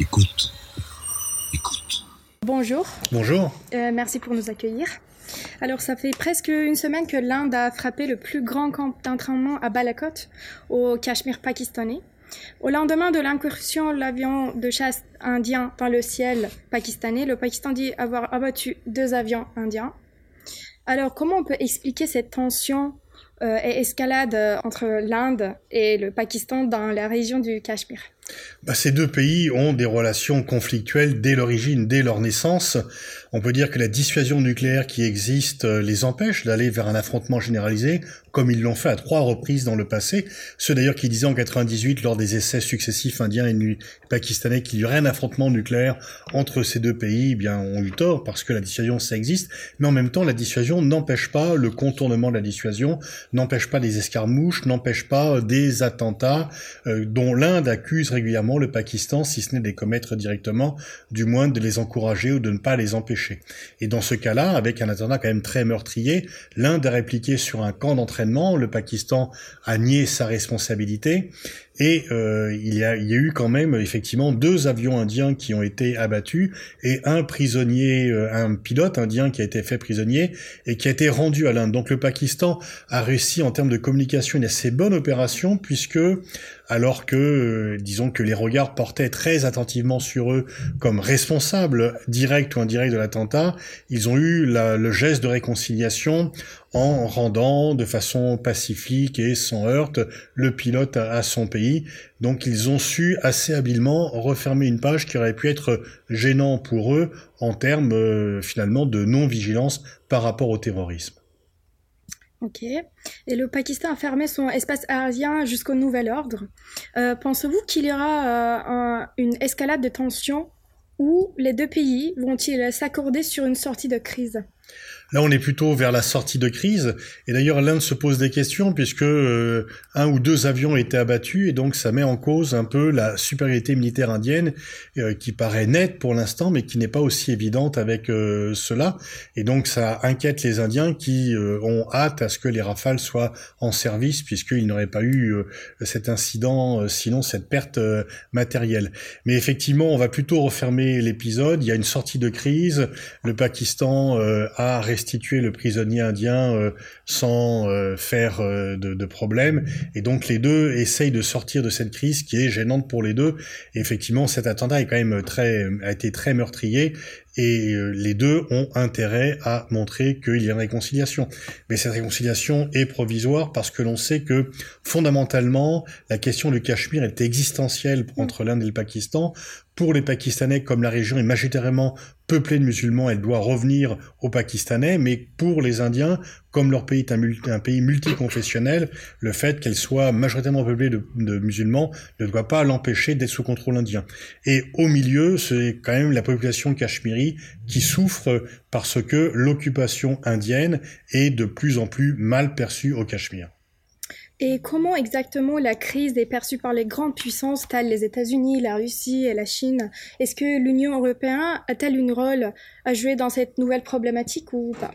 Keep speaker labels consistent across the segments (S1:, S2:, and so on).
S1: Écoute. Écoute.
S2: Bonjour.
S3: Bonjour.
S2: Euh, merci pour nous accueillir. Alors, ça fait presque une semaine que l'Inde a frappé le plus grand camp d'entraînement à Balakot, au Cachemire pakistanais. Au lendemain de l'incursion de l'avion de chasse indien dans le ciel pakistanais, le Pakistan dit avoir abattu deux avions indiens. Alors, comment on peut expliquer cette tension euh, et escalade euh, entre l'Inde et le Pakistan dans la région du Cachemire?
S3: Bah, ces deux pays ont des relations conflictuelles dès l'origine, dès leur naissance. On peut dire que la dissuasion nucléaire qui existe euh, les empêche d'aller vers un affrontement généralisé, comme ils l'ont fait à trois reprises dans le passé. Ceux d'ailleurs qui disaient en 98, lors des essais successifs indiens et pakistanais, qu'il y aurait un affrontement nucléaire entre ces deux pays, eh bien, ont eu tort parce que la dissuasion, ça existe. Mais en même temps, la dissuasion n'empêche pas le contournement de la dissuasion, n'empêche pas des escarmouches, n'empêche pas des attentats euh, dont l'Inde accuse régulièrement le Pakistan, si ce n'est de les commettre directement, du moins de les encourager ou de ne pas les empêcher. Et dans ce cas-là, avec un attentat quand même très meurtrier, l'Inde a répliqué sur un camp d'entraînement, le Pakistan a nié sa responsabilité, et euh, il, y a, il, y a, eu quand même effectivement deux avions indiens qui ont été abattus et un prisonnier, euh, un pilote indien qui a été fait prisonnier et qui a été rendu à l'Inde. Donc le Pakistan a réussi en termes de communication une assez bonne opération puisque alors que, euh, disons que les regards portaient très attentivement sur eux comme responsables directs ou indirects de l'attentat, ils ont eu la, le geste de réconciliation en rendant de façon pacifique et sans heurte le pilote à, son pays. Donc ils ont su assez habilement refermer une page qui aurait pu être gênant pour eux en termes euh, finalement de non-vigilance par rapport au terrorisme.
S2: Ok. Et le Pakistan a fermé son espace aérien jusqu'au nouvel ordre. Euh, pensez-vous qu'il y aura euh, une escalade de tensions ou les deux pays vont-ils s'accorder sur une sortie de crise?
S3: Là, on est plutôt vers la sortie de crise. Et d'ailleurs, l'Inde se pose des questions puisque euh, un ou deux avions ont été abattus et donc ça met en cause un peu la supériorité militaire indienne euh, qui paraît nette pour l'instant, mais qui n'est pas aussi évidente avec euh, cela. Et donc, ça inquiète les Indiens qui ont hâte à ce que les rafales soient en service puisqu'il n'aurait pas eu cet incident, sinon cette perte matérielle. Mais effectivement, on va plutôt refermer l'épisode. Il y a une sortie de crise. Le Pakistan a restituer le prisonnier indien euh, sans euh, faire euh, de, problème. Et donc les deux essayent de sortir de cette crise qui est gênante pour les deux. Et effectivement, cet attentat a été très meurtrier et les deux ont intérêt à montrer qu'il y a une réconciliation. Mais cette réconciliation est provisoire parce que l'on sait que fondamentalement la question du Cachemire est existentielle entre l'Inde et le Pakistan. Pour les Pakistanais, comme la région est majoritairement peuplée de musulmans, elle doit revenir aux Pakistanais, mais pour les Indiens, comme leur pays est un, pays multiconfessionnel, le fait qu'elle soit majoritairement peuplée de, musulmans ne doit pas l'empêcher d'être sous contrôle indien. Et au milieu, c'est quand même la population cachemiri qui souffre parce que l'occupation indienne est de plus en plus mal perçue au Cachemire.
S2: Et comment exactement la crise est perçue par les grandes puissances telles les États-Unis, la Russie et la Chine? Est-ce que l'Union européenne a-t-elle un rôle à jouer dans cette nouvelle problématique ou pas?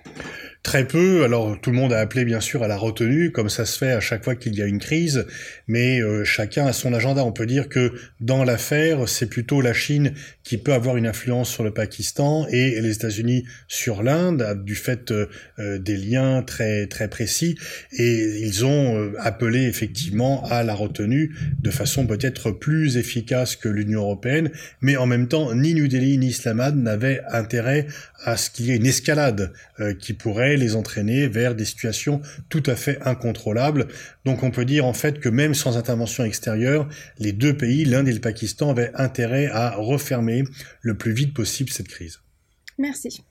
S3: Très peu. Alors tout le monde a appelé bien sûr à la retenue, comme ça se fait à chaque fois qu'il y a une crise, mais euh, chacun a son agenda. On peut dire que dans l'affaire, c'est plutôt la Chine qui peut avoir une influence sur le Pakistan et les États-Unis sur l'Inde, du fait euh, euh, des liens très très précis. Et ils ont appelé effectivement à la retenue de façon peut-être plus efficace que l'Union européenne, mais en même temps, ni New Delhi ni Islamabad n'avaient intérêt à ce qu'il y ait une escalade qui pourrait les entraîner vers des situations tout à fait incontrôlables. Donc on peut dire en fait que même sans intervention extérieure, les deux pays, l'Inde et le Pakistan, avaient intérêt à refermer le plus vite possible cette crise.
S2: Merci.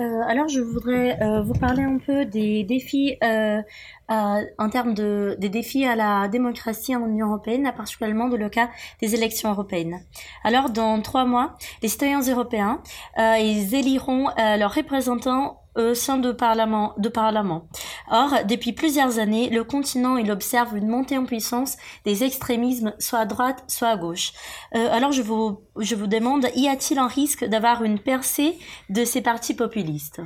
S4: Euh, alors, je voudrais euh, vous parler un peu des défis euh, en termes de des défis à la démocratie en Union européenne, particulièrement dans le cas des élections européennes. Alors, dans trois mois, les citoyens européens ils éliront leurs représentants au sein de parlement, de parlement. Or, depuis plusieurs années, le continent il observe une montée en puissance des extrémismes, soit à droite, soit à gauche. Euh, alors, je vous je vous demande, y a-t-il un risque d'avoir une percée de ces partis populistes?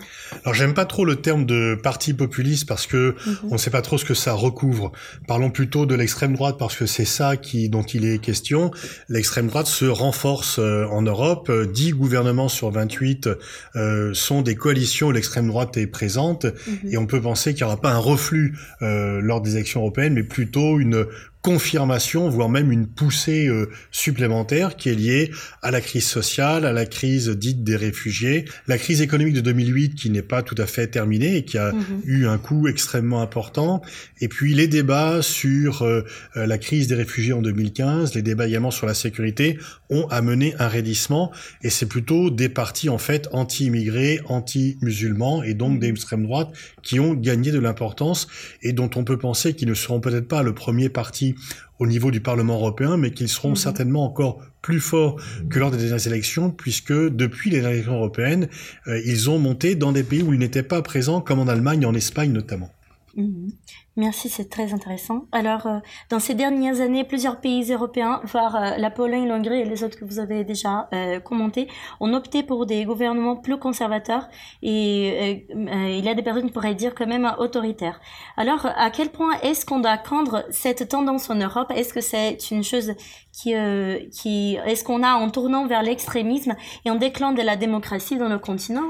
S3: Alors j'aime pas trop le terme de parti populiste parce que mhm. on ne sait pas trop ce que ça recouvre. Parlons plutôt de l'extrême droite parce que c'est ça qui dont il est question. L'extrême droite se renforce euh, en Europe. 10 gouvernements sur 28 euh, sont des coalitions où l'extrême droite est présente mhm. et on peut penser qu'il n'y aura pas un reflux euh, lors des élections européennes, mais plutôt une confirmation, voire même une poussée euh, supplémentaire qui est liée à la crise sociale, à la crise dite des réfugiés, la crise économique de 2008 qui n'est pas tout à fait terminée et qui a mhm. eu un coût extrêmement important, et puis les débats sur euh, euh, la crise des réfugiés en 2015, les débats également sur la sécurité ont amené un raidissement, et c'est plutôt des partis en fait anti-immigrés, anti-musulmans, et donc mhm. d'extrême droite qui ont gagné de l'importance et dont on peut penser qu'ils ne seront peut-être pas le premier parti au niveau du Parlement européen, mais qu'ils seront mhm. certainement encore plus forts que lors des dernières élections, puisque depuis les élections européennes, euh, ils ont monté dans des pays où ils n'étaient pas présents, comme en Allemagne et en Espagne notamment.
S4: Mhm. Merci, c'est très intéressant. Alors, euh, dans ces dernières années, plusieurs pays européens, voire euh, la Pologne, l'Hongrie et les autres que vous avez déjà euh, commentés, ont opté pour des gouvernements plus conservateurs et il y a des personnes qui pourraient dire quand même autoritaires. Alors, à quel point est-ce qu'on doit craindre cette tendance en Europe? Est-ce que c'est une chose qui, est-ce qu'on a en tournant vers l'extrémisme et en déclant de la démocratie dans le continent?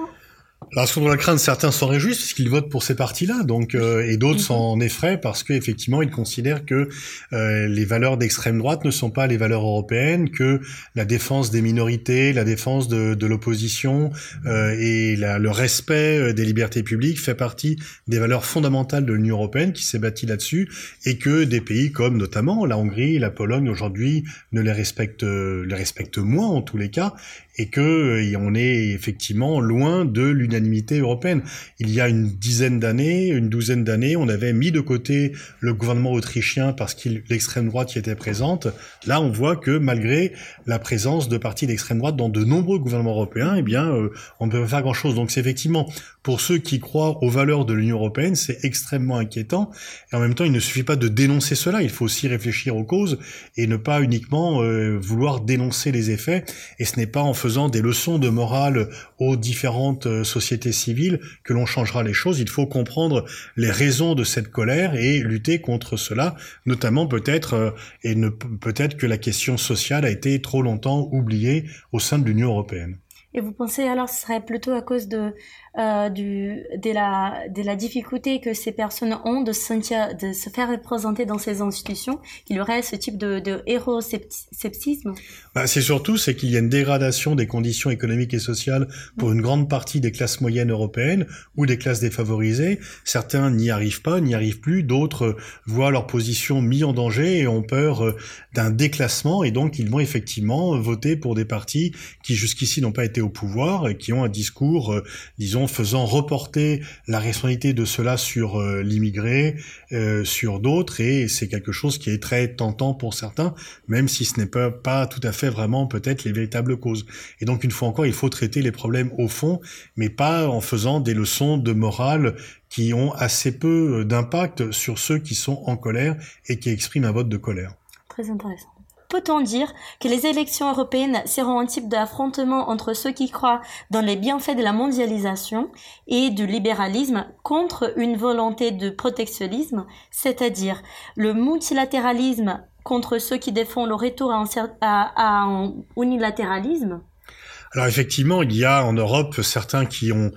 S3: Alors, ce qu'on doit craindre, certains s'en réjouissent puisqu'ils votent pour ces partis-là, donc euh, et d'autres s'en effraient parce qu'effectivement, ils considèrent que euh, les valeurs d'extrême droite ne sont pas les valeurs européennes, que la défense des minorités, la défense de, de l'opposition euh, et la, le respect euh, des libertés publiques fait partie des valeurs fondamentales de l'Union européenne qui s'est bâtie là-dessus, et que des pays comme notamment la Hongrie, la Pologne aujourd'hui ne les respectent, les respectent moins en tous les cas, et que euh, on est effectivement loin de l'unanimité européenne. Il y a une dizaine d'années, une douzaine d'années, on avait mis de côté le gouvernement autrichien parce que l'extrême droite y était présente. Là, on voit que malgré la présence de partis d'extrême droite dans de nombreux gouvernements européens, eh bien, euh, on ne peut pas faire grand-chose. Donc, c'est effectivement pour ceux qui croient aux valeurs de l'Union européenne, c'est extrêmement inquiétant. Et en même temps, il ne suffit pas de dénoncer cela, il faut aussi réfléchir aux causes et ne pas uniquement euh, vouloir dénoncer les effets. Et ce n'est pas en faisant des leçons de morale aux différentes euh, sociétés civiles que l'on changera les choses. Il faut comprendre les raisons de cette colère et lutter contre cela, notamment peut-être euh, et peut-être que la question sociale a été trop longtemps oubliée au sein de l'Union européenne.
S4: Et vous pensez alors que ce serait plutôt à cause de euh, du, de, la, de la difficulté que ces personnes ont de, sentir, de se faire représenter dans ces institutions, qu'il y aurait ce type de, de héros-sceptisme
S3: bah, C'est surtout c'est qu'il y a une dégradation des conditions économiques et sociales pour une grande partie des classes moyennes européennes ou des classes défavorisées. Certains n'y arrivent pas, n'y arrivent plus, d'autres voient leur position mise en danger et ont peur euh, d'un déclassement. Et donc ils vont effectivement voter pour des partis qui jusqu'ici n'ont pas été au pouvoir et qui ont un discours, euh, disons, faisant reporter la responsabilité de cela sur euh, l'immigré, euh, sur d'autres, et c'est quelque chose qui est très tentant pour certains, même si ce n'est pas, tout à fait vraiment peut-être les véritables causes. Et donc une fois encore, il faut traiter les problèmes au fond, mais pas en faisant des leçons de morale qui ont assez peu d'impact sur ceux qui sont en colère et qui expriment un vote de colère.
S4: Très intéressant. Peut-on dire que les élections européennes seront un type d'affrontement entre ceux qui croient dans les bienfaits de la mondialisation et du libéralisme contre une volonté de protectionnisme, c'est-à-dire le multilatéralisme contre ceux qui défendent le retour à un, unilatéralisme?
S3: Alors effectivement, il y a en Europe certains qui ont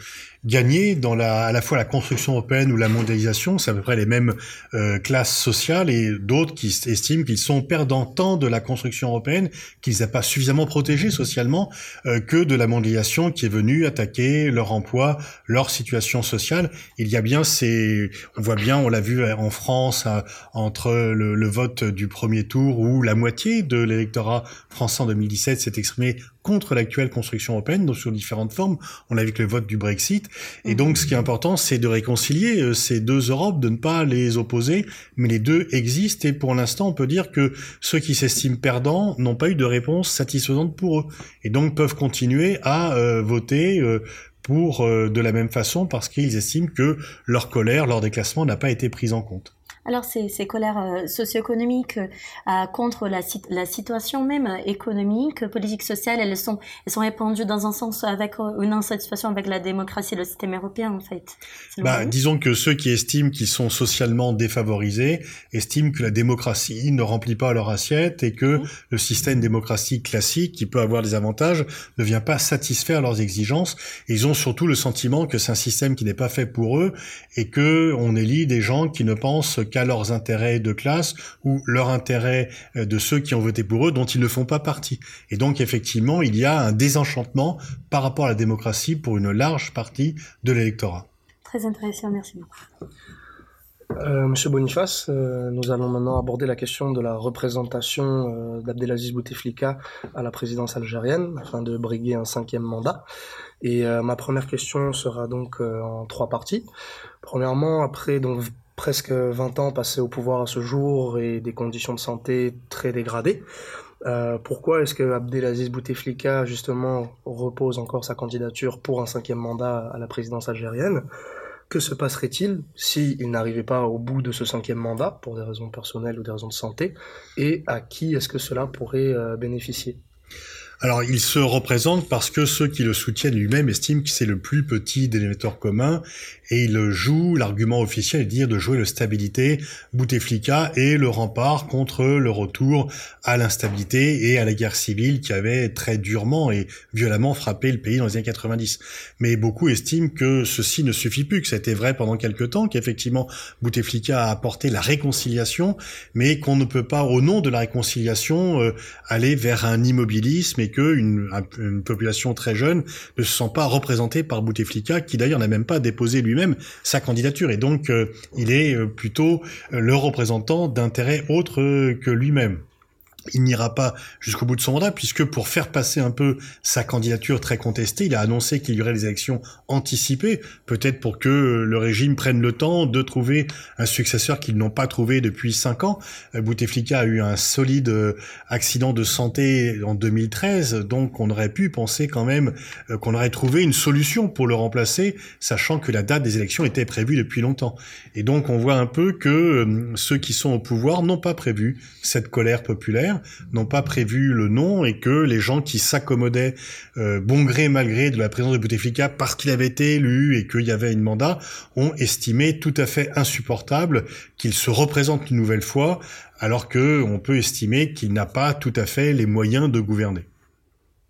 S3: gagner dans la, à la fois la construction européenne ou la mondialisation, c'est à peu près les mêmes euh, classes sociales et d'autres qui estiment qu'ils sont perdants tant de la construction européenne qu'ils n'ont pas suffisamment protégé socialement euh, que de la mondialisation qui est venue attaquer leur emploi, leur situation sociale. Il y a bien ces, on voit bien, on l'a vu en France entre le, le, vote du premier tour où la moitié de l'électorat français en 2017 s'est exprimé contre l'actuelle construction européenne, donc sur différentes formes. On a vu que le vote du Brexit et donc, ce qui est important, c'est de réconcilier euh, ces deux Europes, de ne pas les opposer, mais les deux existent. Et pour l'instant, on peut dire que ceux qui s'estiment perdants n'ont pas eu de réponse satisfaisante pour eux, et donc peuvent continuer à euh, voter euh, pour de la même façon parce qu'ils estiment que leur colère, leur déclassement n'a pas été pris en compte.
S4: Alors ces, ces colères euh, socio-économiques euh, contre la, la situation même économique, politique, sociale, elles sont, elles sont répandues dans un sens avec euh, une insatisfaction avec la démocratie et le système européen en fait.
S3: Bah, disons que ceux qui estiment qu'ils sont socialement défavorisés estiment que la démocratie ne remplit pas leur assiette et que mmh. le système démocratique classique, qui peut avoir des avantages, ne vient pas satisfaire leurs exigences. Et ils ont surtout le sentiment que c'est un système qui n'est pas fait pour eux et que on élit des gens qui ne pensent qu'à leurs intérêts de classe ou leur intérêt euh, de ceux qui ont voté pour eux dont ils ne font pas partie. Et donc effectivement, il y a un désenchantement par rapport à la démocratie pour une large partie de l'électorat.
S4: Très intéressant, merci beaucoup.
S5: Euh, Monsieur Boniface, euh, nous allons maintenant aborder la question de la représentation euh, d'Abdelaziz Bouteflika à la présidence algérienne afin de briguer un cinquième mandat. Et euh, ma première question sera donc en trois parties. Premièrement, après donc presque 20 ans passés au pouvoir à ce jour et des conditions de santé très dégradées. Euh, pourquoi est-ce que Abdelaziz Bouteflika justement repose encore sa candidature pour un cinquième mandat à la présidence algérienne? Que se passerait-il s'il n'arrivait pas au bout de ce cinquième mandat pour des raisons personnelles ou des raisons de santé? Et à qui est-ce que cela pourrait euh, bénéficier?
S3: Alors, il se représente parce que ceux qui le soutiennent lui-même estiment que c'est le plus petit des émetteurs communs et il joue, l'argument officiel de dire de jouer le stabilité, Bouteflika et le rempart contre le retour à l'instabilité et à la guerre civile qui avait très durement et violemment frappé le pays dans les années 90. Mais beaucoup estiment que ceci ne suffit plus, que c'était vrai pendant quelque temps, qu'effectivement Bouteflika a apporté la réconciliation, mais qu'on ne peut pas, au nom de la réconciliation, euh, aller vers un immobilisme et qu'une une population très jeune ne se sent pas représentée par Bouteflika, qui d'ailleurs n'a même pas déposé lui-même sa candidature. Et donc, euh, il est euh, plutôt euh, le représentant d'intérêts autres que lui-même il n'ira pas jusqu'au bout de son mandat, puisque pour faire passer un peu sa candidature très contestée, il a annoncé qu'il y aurait des élections anticipées, peut-être pour que le régime prenne le temps de trouver un successeur qu'ils n'ont pas trouvé depuis cinq ans. Euh, Bouteflika a eu un solide euh, accident de santé en 2013, donc on aurait pu penser quand même euh, qu'on aurait trouvé une solution pour le remplacer, sachant que la date des élections était prévue depuis longtemps. Et donc on voit un peu que ceux qui sont au pouvoir n'ont pas prévu cette colère populaire n'ont pas prévu le nom et que les gens qui s'accommodaient euh, bon gré mal gré de la présence de Bouteflika parce qu'il avait été élu et qu'il y avait une mandat ont estimé tout à fait insupportable qu'il se représente une nouvelle fois alors que on peut estimer qu'il n'a pas tout à fait les moyens de gouverner.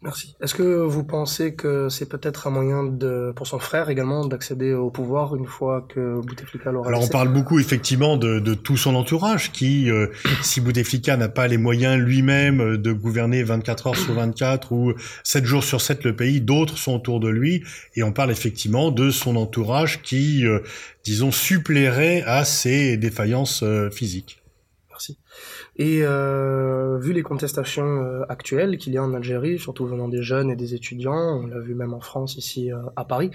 S5: Merci. Est-ce que vous pensez que c'est peut-être un moyen de, pour son frère également d'accéder au pouvoir une fois que Bouteflika l'aura
S3: Alors on parle beaucoup effectivement de, de tout son entourage qui, euh, si Bouteflika n'a pas les moyens lui-même de gouverner 24 heures sur 24 ou 7 jours sur 7 le pays, d'autres sont autour de lui et on parle effectivement de son entourage qui, euh, disons, suppléerait à ses défaillances euh, physiques.
S5: Merci. Et euh, vu les contestations euh, actuelles qu'il y a en Algérie, surtout venant des jeunes et des étudiants, on l'a vu même en France ici euh, à Paris,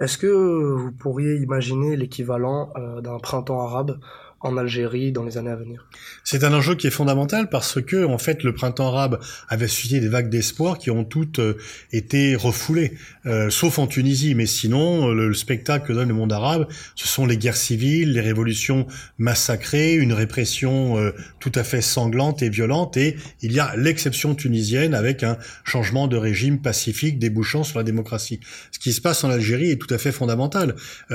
S5: est-ce que vous pourriez imaginer l'équivalent d'un printemps arabe en Algérie dans les années à venir.
S3: C'est un enjeu qui est fondamental parce que en fait le printemps arabe avait suscité des vagues d'espoir qui ont toutes euh, été refoulées, euh, sauf en Tunisie. Mais sinon, le, spectacle que donne le monde arabe, ce sont les guerres civiles, les révolutions massacrées, une répression euh, tout à fait sanglante et violente. Et il y a l'exception tunisienne avec un changement de régime pacifique débouchant sur la démocratie. Ce qui se passe en Algérie est tout à fait fondamental.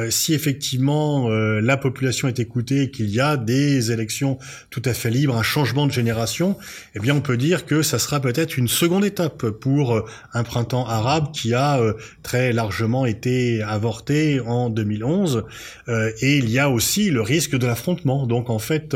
S3: si effectivement la population est écoutée, qu'il y a des élections tout à fait libres, un changement de génération, eh bien on peut dire que ça sera peut-être une seconde étape pour euh, un printemps arabe qui a euh, très largement été avorté en 2011. Euh, et il y a aussi le risque de l'affrontement. Donc en fait,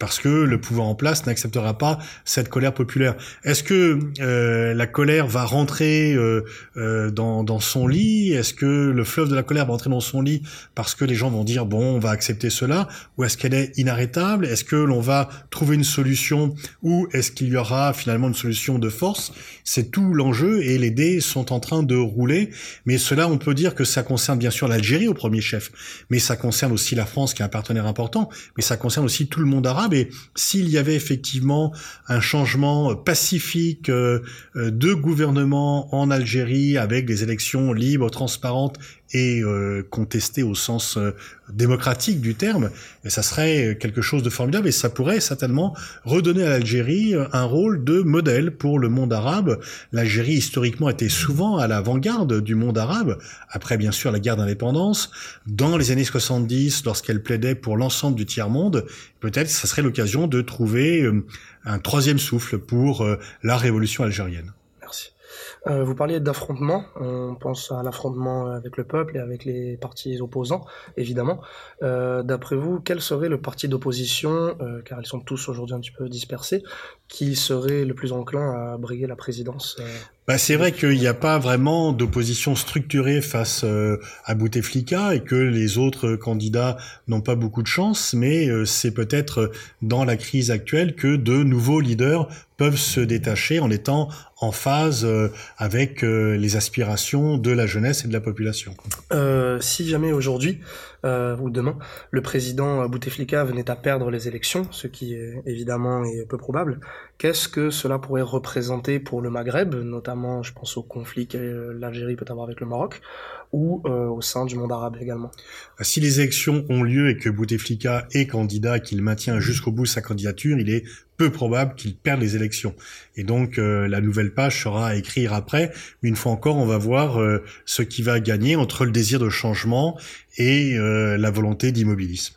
S3: parce que le pouvoir en place n'acceptera pas cette colère populaire. Est-ce que euh, la colère va rentrer euh, euh, dans, dans, son lit? Est-ce que le fleuve de la colère va rentrer dans son lit parce que les gens vont dire bon, on va accepter cela? Ou est-ce qu'elle est inarrêtable? Est-ce que l'on va trouver une solution? Ou est-ce qu'il y aura finalement une solution de force? C'est tout l'enjeu et les dés sont en train de rouler. Mais cela, on peut dire que ça concerne bien sûr l'Algérie au premier chef, mais ça concerne aussi la France qui est un partenaire important, mais ça concerne aussi tout le monde arabe mais s'il y avait effectivement un changement pacifique euh, euh, de gouvernement en Algérie avec des élections libres, transparentes et euh, au sens euh, démocratique du terme, et ça serait quelque chose de formidable et ça pourrait certainement redonner à l'Algérie un rôle de modèle pour le monde arabe. L'Algérie historiquement était souvent à l'avant-garde du monde arabe, après bien sûr la guerre d'indépendance. Dans les années 70, lorsqu'elle plaidait pour l'ensemble du tiers-monde, peut-être ça serait l'occasion de trouver euh, un troisième souffle pour la révolution algérienne.
S5: Euh, vous parliez d'affrontement, on pense à l'affrontement avec le peuple et avec les partis opposants, évidemment. Euh, d'après vous, quel serait le parti d'opposition, euh, car ils sont tous aujourd'hui un petit peu dispersés, qui serait le plus enclin à briguer la présidence
S3: bah, c'est vrai qu'il n'y a pas vraiment d'opposition structurée face à Bouteflika et que les autres candidats n'ont pas beaucoup de chance, mais c'est peut-être dans la crise actuelle que de nouveaux leaders peuvent se détacher en étant en phase euh, avec euh, les aspirations de la jeunesse et de la population.
S5: Euh, si jamais aujourd'hui ou demain, le président Bouteflika venait à perdre les élections, ce qui évidemment est peu probable, qu'est-ce que cela pourrait représenter pour le Maghreb, notamment je pense au conflit que l'Algérie peut avoir avec le Maroc, ou au sein du monde arabe également
S3: Si les élections ont lieu et que Bouteflika est candidat et qu'il maintient jusqu'au bout sa candidature, il est peu probable qu'il perde les élections. Et donc euh, la nouvelle page sera à écrire après. Mais une fois encore, on va voir euh, ce qui va gagner entre le désir de changement et euh, la volonté d'immobilisme.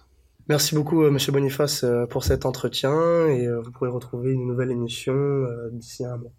S5: Merci beaucoup, Monsieur Boniface, pour cet entretien et vous pourrez retrouver une nouvelle émission d'ici un mois.